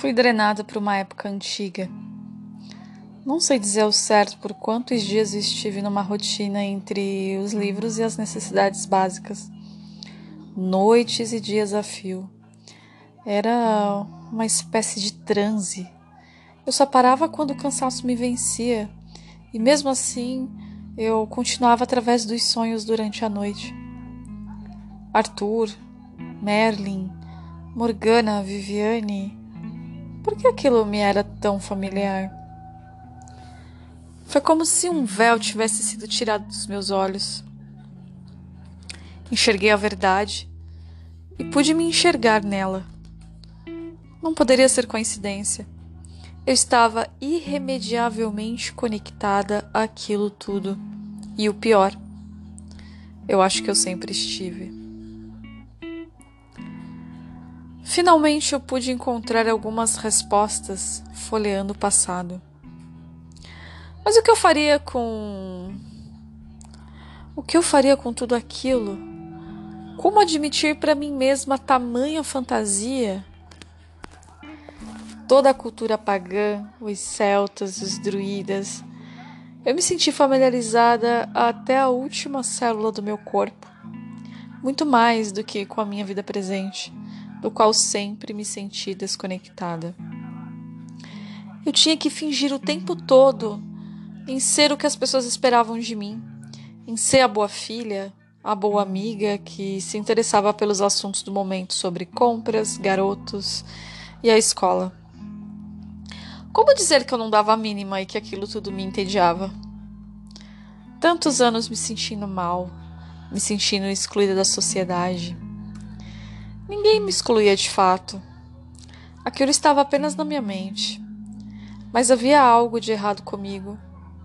Fui drenada por uma época antiga. Não sei dizer ao certo por quantos dias estive numa rotina entre os livros e as necessidades básicas. Noites e dias a fio. Era uma espécie de transe. Eu só parava quando o cansaço me vencia, e mesmo assim eu continuava através dos sonhos durante a noite. Arthur, Merlin, Morgana, Viviane. Por que aquilo me era tão familiar? Foi como se um véu tivesse sido tirado dos meus olhos. Enxerguei a verdade e pude me enxergar nela. Não poderia ser coincidência. Eu estava irremediavelmente conectada àquilo tudo. E o pior, eu acho que eu sempre estive. Finalmente eu pude encontrar algumas respostas folheando o passado. Mas o que eu faria com. O que eu faria com tudo aquilo? Como admitir para mim mesma tamanha fantasia? Toda a cultura pagã, os celtas, os druidas. Eu me senti familiarizada até a última célula do meu corpo, muito mais do que com a minha vida presente do qual sempre me senti desconectada. Eu tinha que fingir o tempo todo em ser o que as pessoas esperavam de mim, em ser a boa filha, a boa amiga que se interessava pelos assuntos do momento sobre compras, garotos e a escola. Como dizer que eu não dava a mínima e que aquilo tudo me entediava? Tantos anos me sentindo mal, me sentindo excluída da sociedade Ninguém me excluía de fato. Aquilo estava apenas na minha mente. Mas havia algo de errado comigo.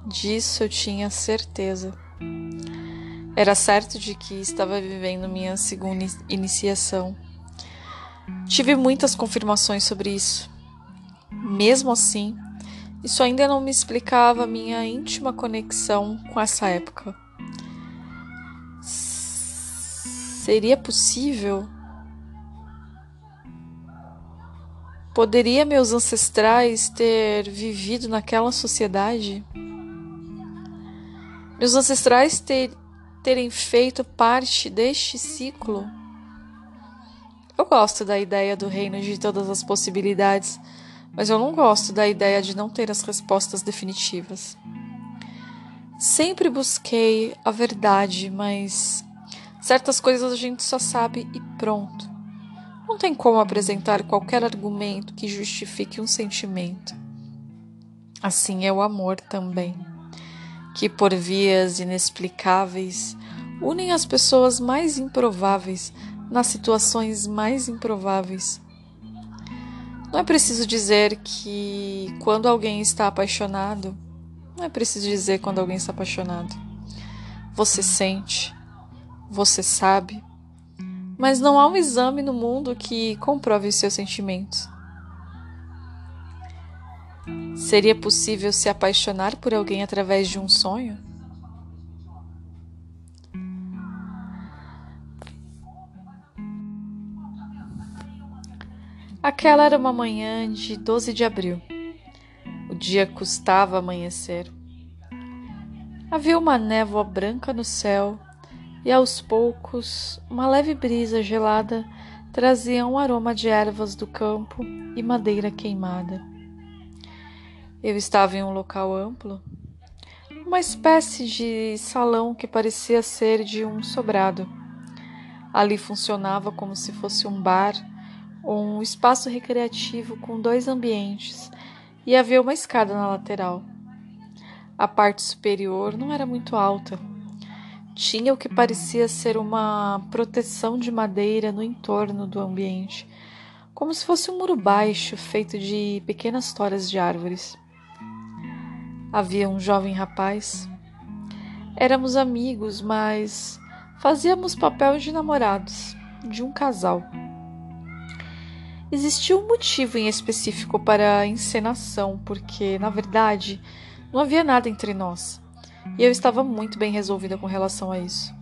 Disso eu tinha certeza. Era certo de que estava vivendo minha segunda iniciação. Tive muitas confirmações sobre isso. Mesmo assim, isso ainda não me explicava minha íntima conexão com essa época. Seria possível Poderia meus ancestrais ter vivido naquela sociedade? Meus ancestrais ter, terem feito parte deste ciclo? Eu gosto da ideia do reino de todas as possibilidades, mas eu não gosto da ideia de não ter as respostas definitivas. Sempre busquei a verdade, mas certas coisas a gente só sabe e pronto. Não tem como apresentar qualquer argumento que justifique um sentimento. Assim é o amor também, que por vias inexplicáveis unem as pessoas mais improváveis nas situações mais improváveis. Não é preciso dizer que quando alguém está apaixonado, não é preciso dizer quando alguém está apaixonado. Você sente, você sabe mas não há um exame no mundo que comprove os seus sentimentos. Seria possível se apaixonar por alguém através de um sonho? Aquela era uma manhã de 12 de abril. O dia custava amanhecer. Havia uma névoa branca no céu e aos poucos uma leve brisa gelada trazia um aroma de ervas do campo e madeira queimada. Eu estava em um local amplo, uma espécie de salão que parecia ser de um sobrado. Ali funcionava como se fosse um bar ou um espaço recreativo com dois ambientes e havia uma escada na lateral. A parte superior não era muito alta tinha o que parecia ser uma proteção de madeira no entorno do ambiente, como se fosse um muro baixo feito de pequenas toras de árvores. Havia um jovem rapaz. Éramos amigos, mas fazíamos papel de namorados, de um casal. Existia um motivo em específico para a encenação, porque, na verdade, não havia nada entre nós e eu estava muito bem resolvida com relação a isso.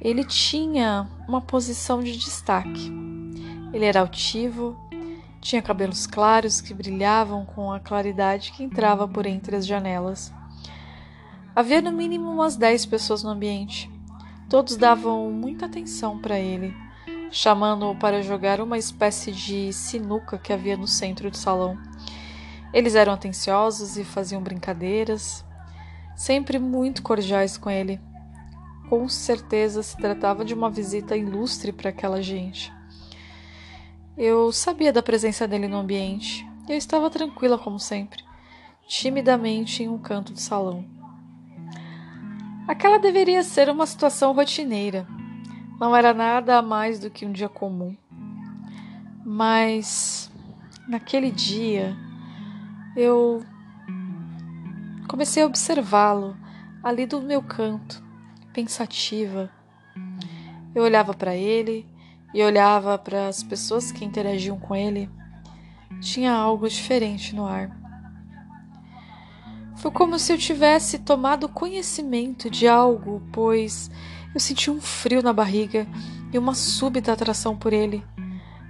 Ele tinha uma posição de destaque. Ele era altivo, Tinha cabelos claros que brilhavam com a claridade que entrava por entre as janelas. Havia no mínimo umas dez pessoas no ambiente. Todos davam muita atenção para ele, chamando-o para jogar uma espécie de sinuca que havia no centro do salão. Eles eram atenciosos e faziam brincadeiras, sempre muito cordiais com ele. Com certeza se tratava de uma visita ilustre para aquela gente. Eu sabia da presença dele no ambiente e eu estava tranquila como sempre, timidamente em um canto do salão. Aquela deveria ser uma situação rotineira. Não era nada mais do que um dia comum. Mas naquele dia eu comecei a observá-lo ali do meu canto, pensativa. Eu olhava para ele e olhava para as pessoas que interagiam com ele, tinha algo diferente no ar. Foi como se eu tivesse tomado conhecimento de algo, pois eu senti um frio na barriga e uma súbita atração por ele,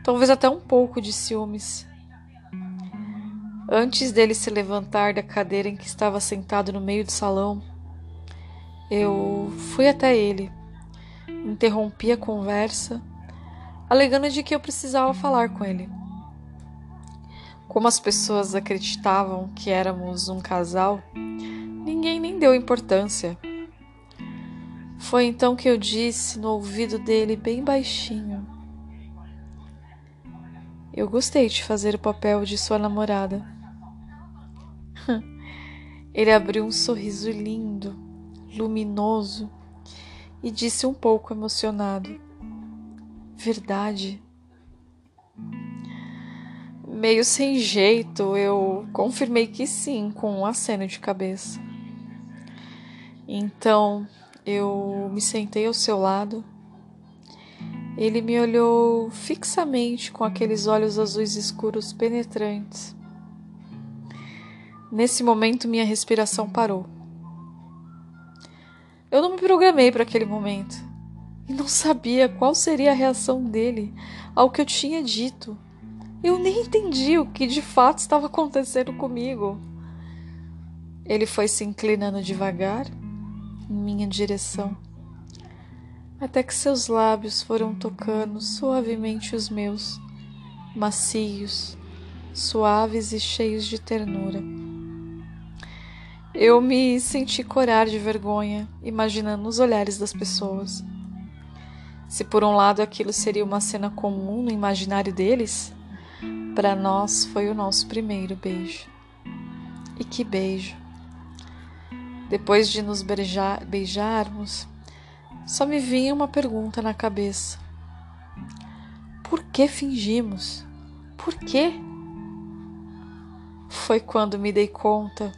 talvez até um pouco de ciúmes. Antes dele se levantar da cadeira em que estava sentado no meio do salão, eu fui até ele, interrompi a conversa alegando de que eu precisava falar com ele. Como as pessoas acreditavam que éramos um casal, ninguém nem deu importância. Foi então que eu disse no ouvido dele, bem baixinho: Eu gostei de fazer o papel de sua namorada. Ele abriu um sorriso lindo, luminoso e disse um pouco emocionado: Verdade. Meio sem jeito, eu confirmei que sim, com um aceno de cabeça. Então eu me sentei ao seu lado. Ele me olhou fixamente com aqueles olhos azuis escuros penetrantes. Nesse momento, minha respiração parou. Eu não me programei para aquele momento e não sabia qual seria a reação dele ao que eu tinha dito. Eu nem entendi o que de fato estava acontecendo comigo. Ele foi se inclinando devagar em minha direção, até que seus lábios foram tocando suavemente os meus, macios, suaves e cheios de ternura. Eu me senti corar de vergonha, imaginando os olhares das pessoas. Se por um lado aquilo seria uma cena comum no imaginário deles, para nós foi o nosso primeiro beijo. E que beijo! Depois de nos beijar, beijarmos, só me vinha uma pergunta na cabeça: Por que fingimos? Por quê? Foi quando me dei conta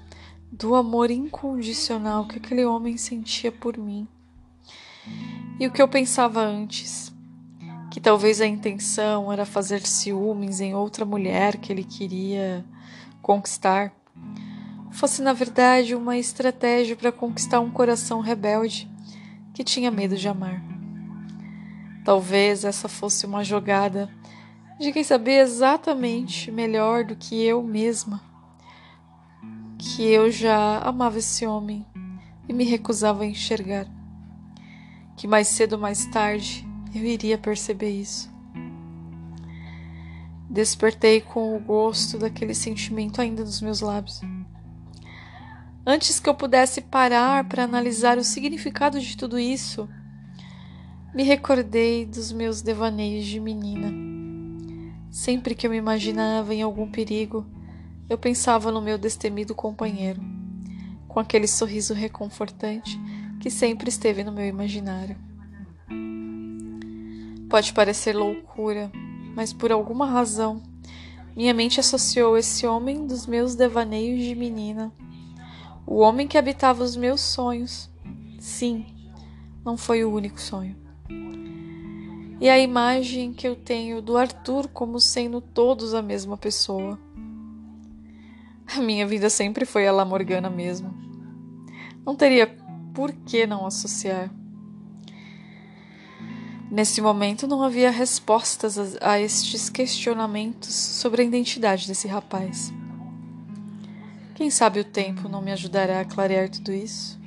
do amor incondicional que aquele homem sentia por mim. E o que eu pensava antes, que talvez a intenção era fazer ciúmes em outra mulher que ele queria conquistar, fosse na verdade uma estratégia para conquistar um coração rebelde que tinha medo de amar. Talvez essa fosse uma jogada de quem sabia exatamente melhor do que eu mesma que eu já amava esse homem e me recusava a enxergar que mais cedo ou mais tarde eu iria perceber isso. Despertei com o gosto daquele sentimento ainda nos meus lábios. Antes que eu pudesse parar para analisar o significado de tudo isso, me recordei dos meus devaneios de menina. Sempre que eu me imaginava em algum perigo, eu pensava no meu destemido companheiro, com aquele sorriso reconfortante que sempre esteve no meu imaginário. Pode parecer loucura, mas por alguma razão minha mente associou esse homem dos meus devaneios de menina, o homem que habitava os meus sonhos. Sim, não foi o único sonho. E a imagem que eu tenho do Arthur como sendo todos a mesma pessoa. A minha vida sempre foi a La Morgana mesmo. Não teria por que não associar? Nesse momento não havia respostas a, estes questionamentos sobre a identidade desse rapaz. Quem sabe o tempo não me ajudará a clarear tudo isso?